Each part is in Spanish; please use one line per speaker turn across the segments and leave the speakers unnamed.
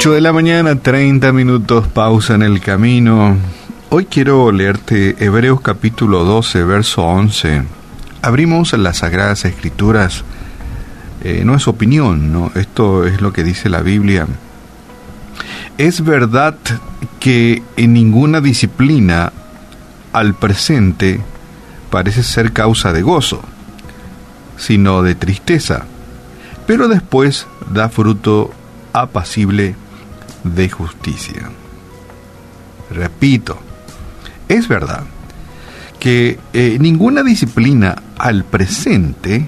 8 de la mañana, 30 minutos, pausa en el camino. Hoy quiero leerte Hebreos capítulo 12, verso 11. Abrimos las Sagradas Escrituras. Eh, no es opinión, ¿no? Esto es lo que dice la Biblia. Es verdad que en ninguna disciplina al presente parece ser causa de gozo, sino de tristeza, pero después da fruto apacible de justicia. Repito, es verdad que eh, ninguna disciplina al presente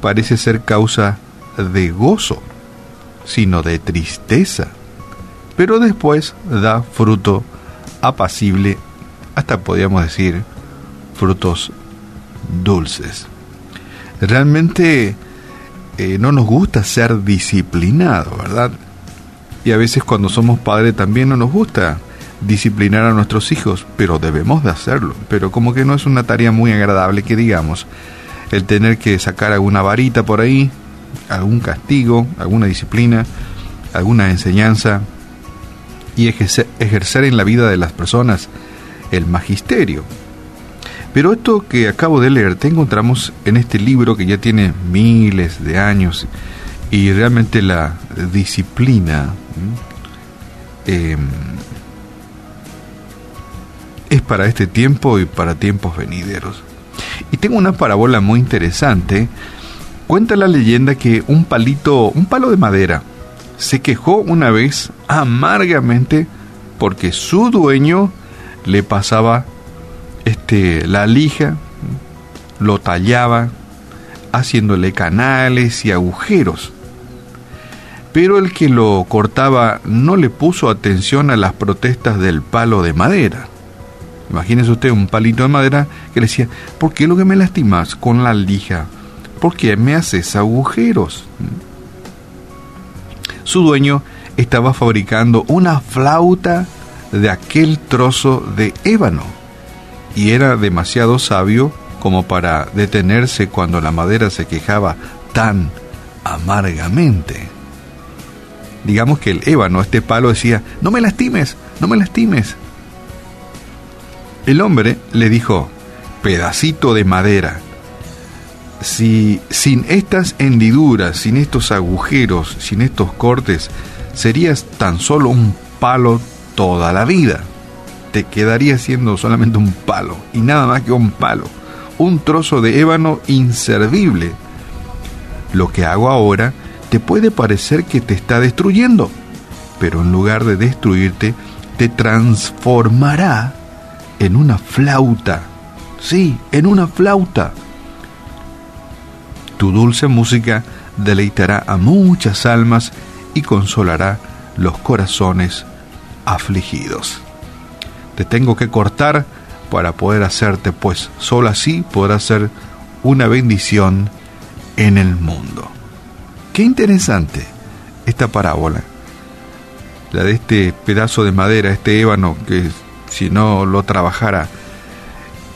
parece ser causa de gozo, sino de tristeza, pero después da fruto apacible, hasta podríamos decir frutos dulces. Realmente eh, no nos gusta ser disciplinados, ¿verdad? Y a veces cuando somos padres también no nos gusta disciplinar a nuestros hijos, pero debemos de hacerlo. Pero como que no es una tarea muy agradable que digamos, el tener que sacar alguna varita por ahí, algún castigo, alguna disciplina, alguna enseñanza y ejercer, en la vida de las personas el magisterio, pero esto que acabo de leer te encontramos en este libro que ya tiene miles de años y realmente la disciplina em, es para este tiempo y para tiempos venideros. Y tengo una parábola muy interesante. Cuenta la leyenda que un palito, un palo de madera, se quejó una vez amargamente porque su dueño le pasaba este, la lija, lo tallaba, haciéndole canales y agujeros. Pero el que lo cortaba no le puso atención a las protestas del palo de madera. Imagínese usted un palito de madera que le decía, ¿por qué lo que me lastimas con la lija? ¿Por qué me haces agujeros? Su dueño estaba fabricando una flauta de aquel trozo de ébano y era demasiado sabio como para detenerse cuando la madera se quejaba tan amargamente. Digamos que el ébano, este palo, decía, no me lastimes, no me lastimes. El hombre le dijo, pedacito de madera, si sin estas hendiduras, sin estos agujeros, sin estos cortes, serías tan solo un palo toda la vida te quedaría siendo solamente un palo, y nada más que un palo, un trozo de ébano inservible. Lo que hago ahora puede parecer que te está destruyendo, pero en lugar de destruirte, te transformará en una flauta. Sí, en una flauta. Tu dulce música deleitará a muchas almas y consolará los corazones afligidos te tengo que cortar para poder hacerte, pues solo así podrás ser una bendición en el mundo. Qué interesante esta parábola, la de este pedazo de madera, este ébano que si no lo trabajara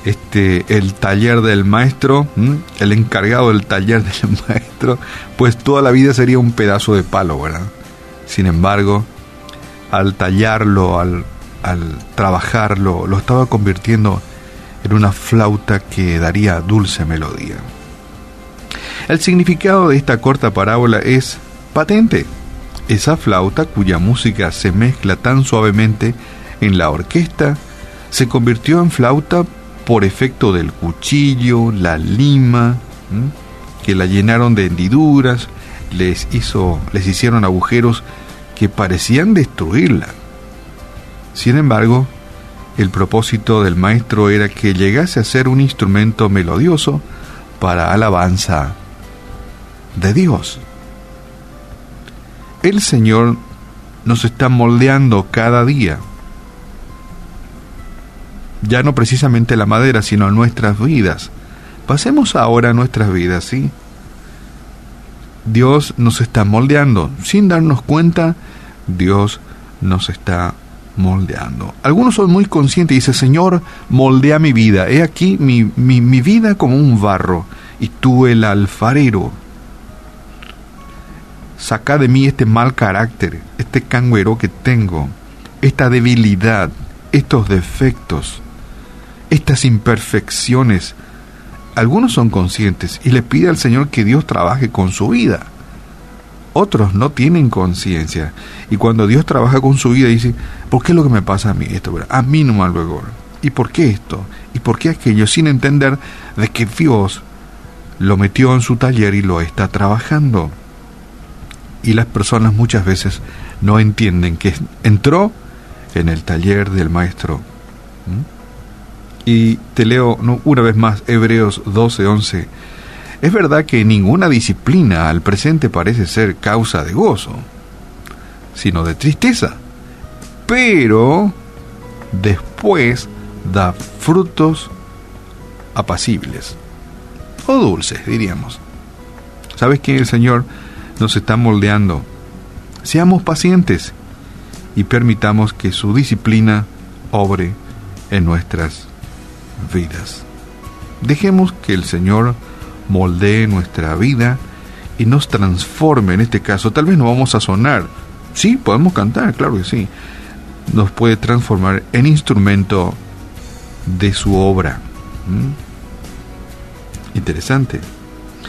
este el taller del maestro, el encargado del taller del maestro, pues toda la vida sería un pedazo de palo, ¿verdad? Sin embargo, al tallarlo, al al trabajarlo, lo estaba convirtiendo en una flauta que daría dulce melodía. El significado de esta corta parábola es patente. Esa flauta cuya música se mezcla tan suavemente en la orquesta se convirtió en flauta por efecto del cuchillo, la lima, que la llenaron de hendiduras, les hizo, les hicieron agujeros que parecían destruirla. Sin embargo, el propósito del maestro era que llegase a ser un instrumento melodioso para alabanza de Dios. El Señor nos está moldeando cada día. Ya no precisamente la madera, sino nuestras vidas. Pasemos ahora a nuestras vidas, ¿sí? Dios nos está moldeando. Sin darnos cuenta, Dios nos está moldeando. Algunos son muy conscientes y dicen, Señor, moldea mi vida. He aquí mi, mi vida como un barro y tú el alfarero. Saca de mí este mal carácter, este cangüero que tengo, esta debilidad, estos defectos, estas imperfecciones. Algunos son conscientes y le pide al Señor que Dios trabaje con su vida. Otros no tienen conciencia. Y cuando Dios trabaja con su vida, dice, ¿por qué es lo que me pasa a mí esto? A mí no luego. ¿Y por qué esto? ¿Y por qué aquello? Sin entender de que Dios lo metió en su taller y lo está trabajando. Y las personas muchas veces no entienden que entró en el taller del maestro. Y te leo una vez más Hebreos 12:11. Es verdad que ninguna disciplina al presente parece ser causa de gozo, sino de tristeza, pero después da frutos apacibles o dulces, diríamos. ¿Sabes que el Señor nos está moldeando? Seamos pacientes y permitamos que su disciplina obre en nuestras vidas. Dejemos que el Señor moldee nuestra vida y nos transforme en este caso. Tal vez no vamos a sonar. Sí, podemos cantar, claro que sí. Nos puede transformar en instrumento de su obra. ¿Mm? Interesante.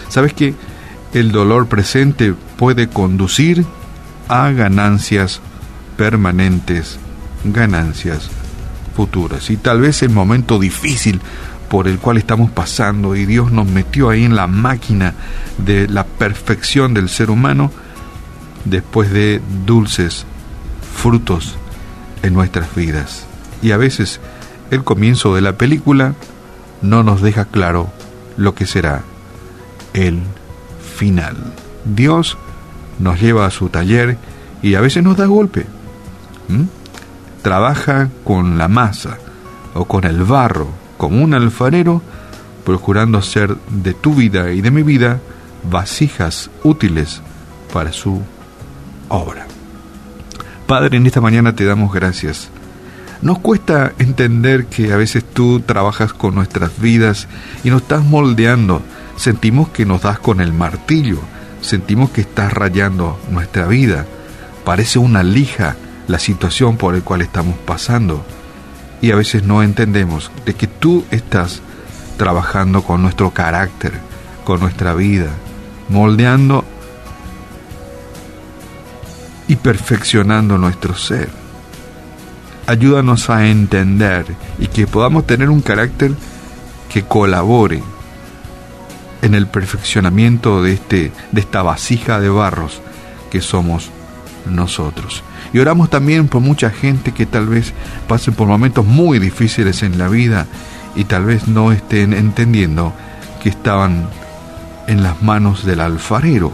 ¿Sabes que el dolor presente puede conducir a ganancias permanentes, ganancias futuras? Y tal vez el momento difícil por el cual estamos pasando y Dios nos metió ahí en la máquina de la perfección del ser humano después de dulces frutos en nuestras vidas. Y a veces el comienzo de la película no nos deja claro lo que será el final. Dios nos lleva a su taller y a veces nos da golpe. Trabaja con la masa o con el barro como un alfarero, procurando hacer de tu vida y de mi vida vasijas útiles para su obra. Padre, en esta mañana te damos gracias. Nos cuesta entender que a veces tú trabajas con nuestras vidas y nos estás moldeando. Sentimos que nos das con el martillo, sentimos que estás rayando nuestra vida. Parece una lija la situación por la cual estamos pasando y a veces no entendemos de que tú estás trabajando con nuestro carácter, con nuestra vida, moldeando y perfeccionando nuestro ser. Ayúdanos a entender y que podamos tener un carácter que colabore en el perfeccionamiento de, este, de esta vasija de barros que somos nosotros. Y oramos también por mucha gente que tal vez pase por momentos muy difíciles en la vida y tal vez no estén entendiendo que estaban en las manos del alfarero,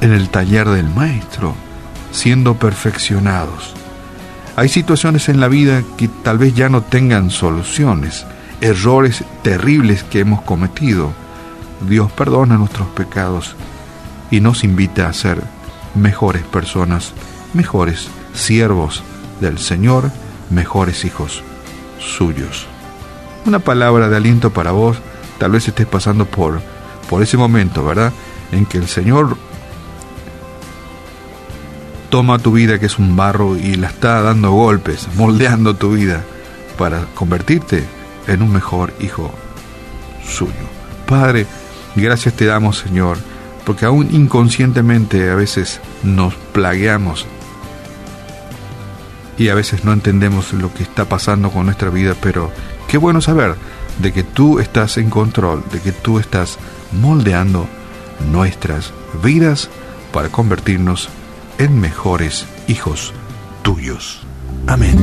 en el taller del maestro, siendo perfeccionados. Hay situaciones en la vida que tal vez ya no tengan soluciones, errores terribles que hemos cometido. Dios perdona nuestros pecados y nos invita a ser mejores personas, mejores siervos del Señor, mejores hijos suyos. Una palabra de aliento para vos, tal vez estés pasando por, por ese momento, ¿verdad? En que el Señor toma tu vida que es un barro y la está dando golpes, moldeando tu vida para convertirte en un mejor hijo suyo. Padre, gracias te damos, Señor porque aún inconscientemente a veces nos plagueamos y a veces no entendemos lo que está pasando con nuestra vida, pero qué bueno saber de que tú estás en control, de que tú estás moldeando nuestras vidas para convertirnos en mejores hijos tuyos. Amén.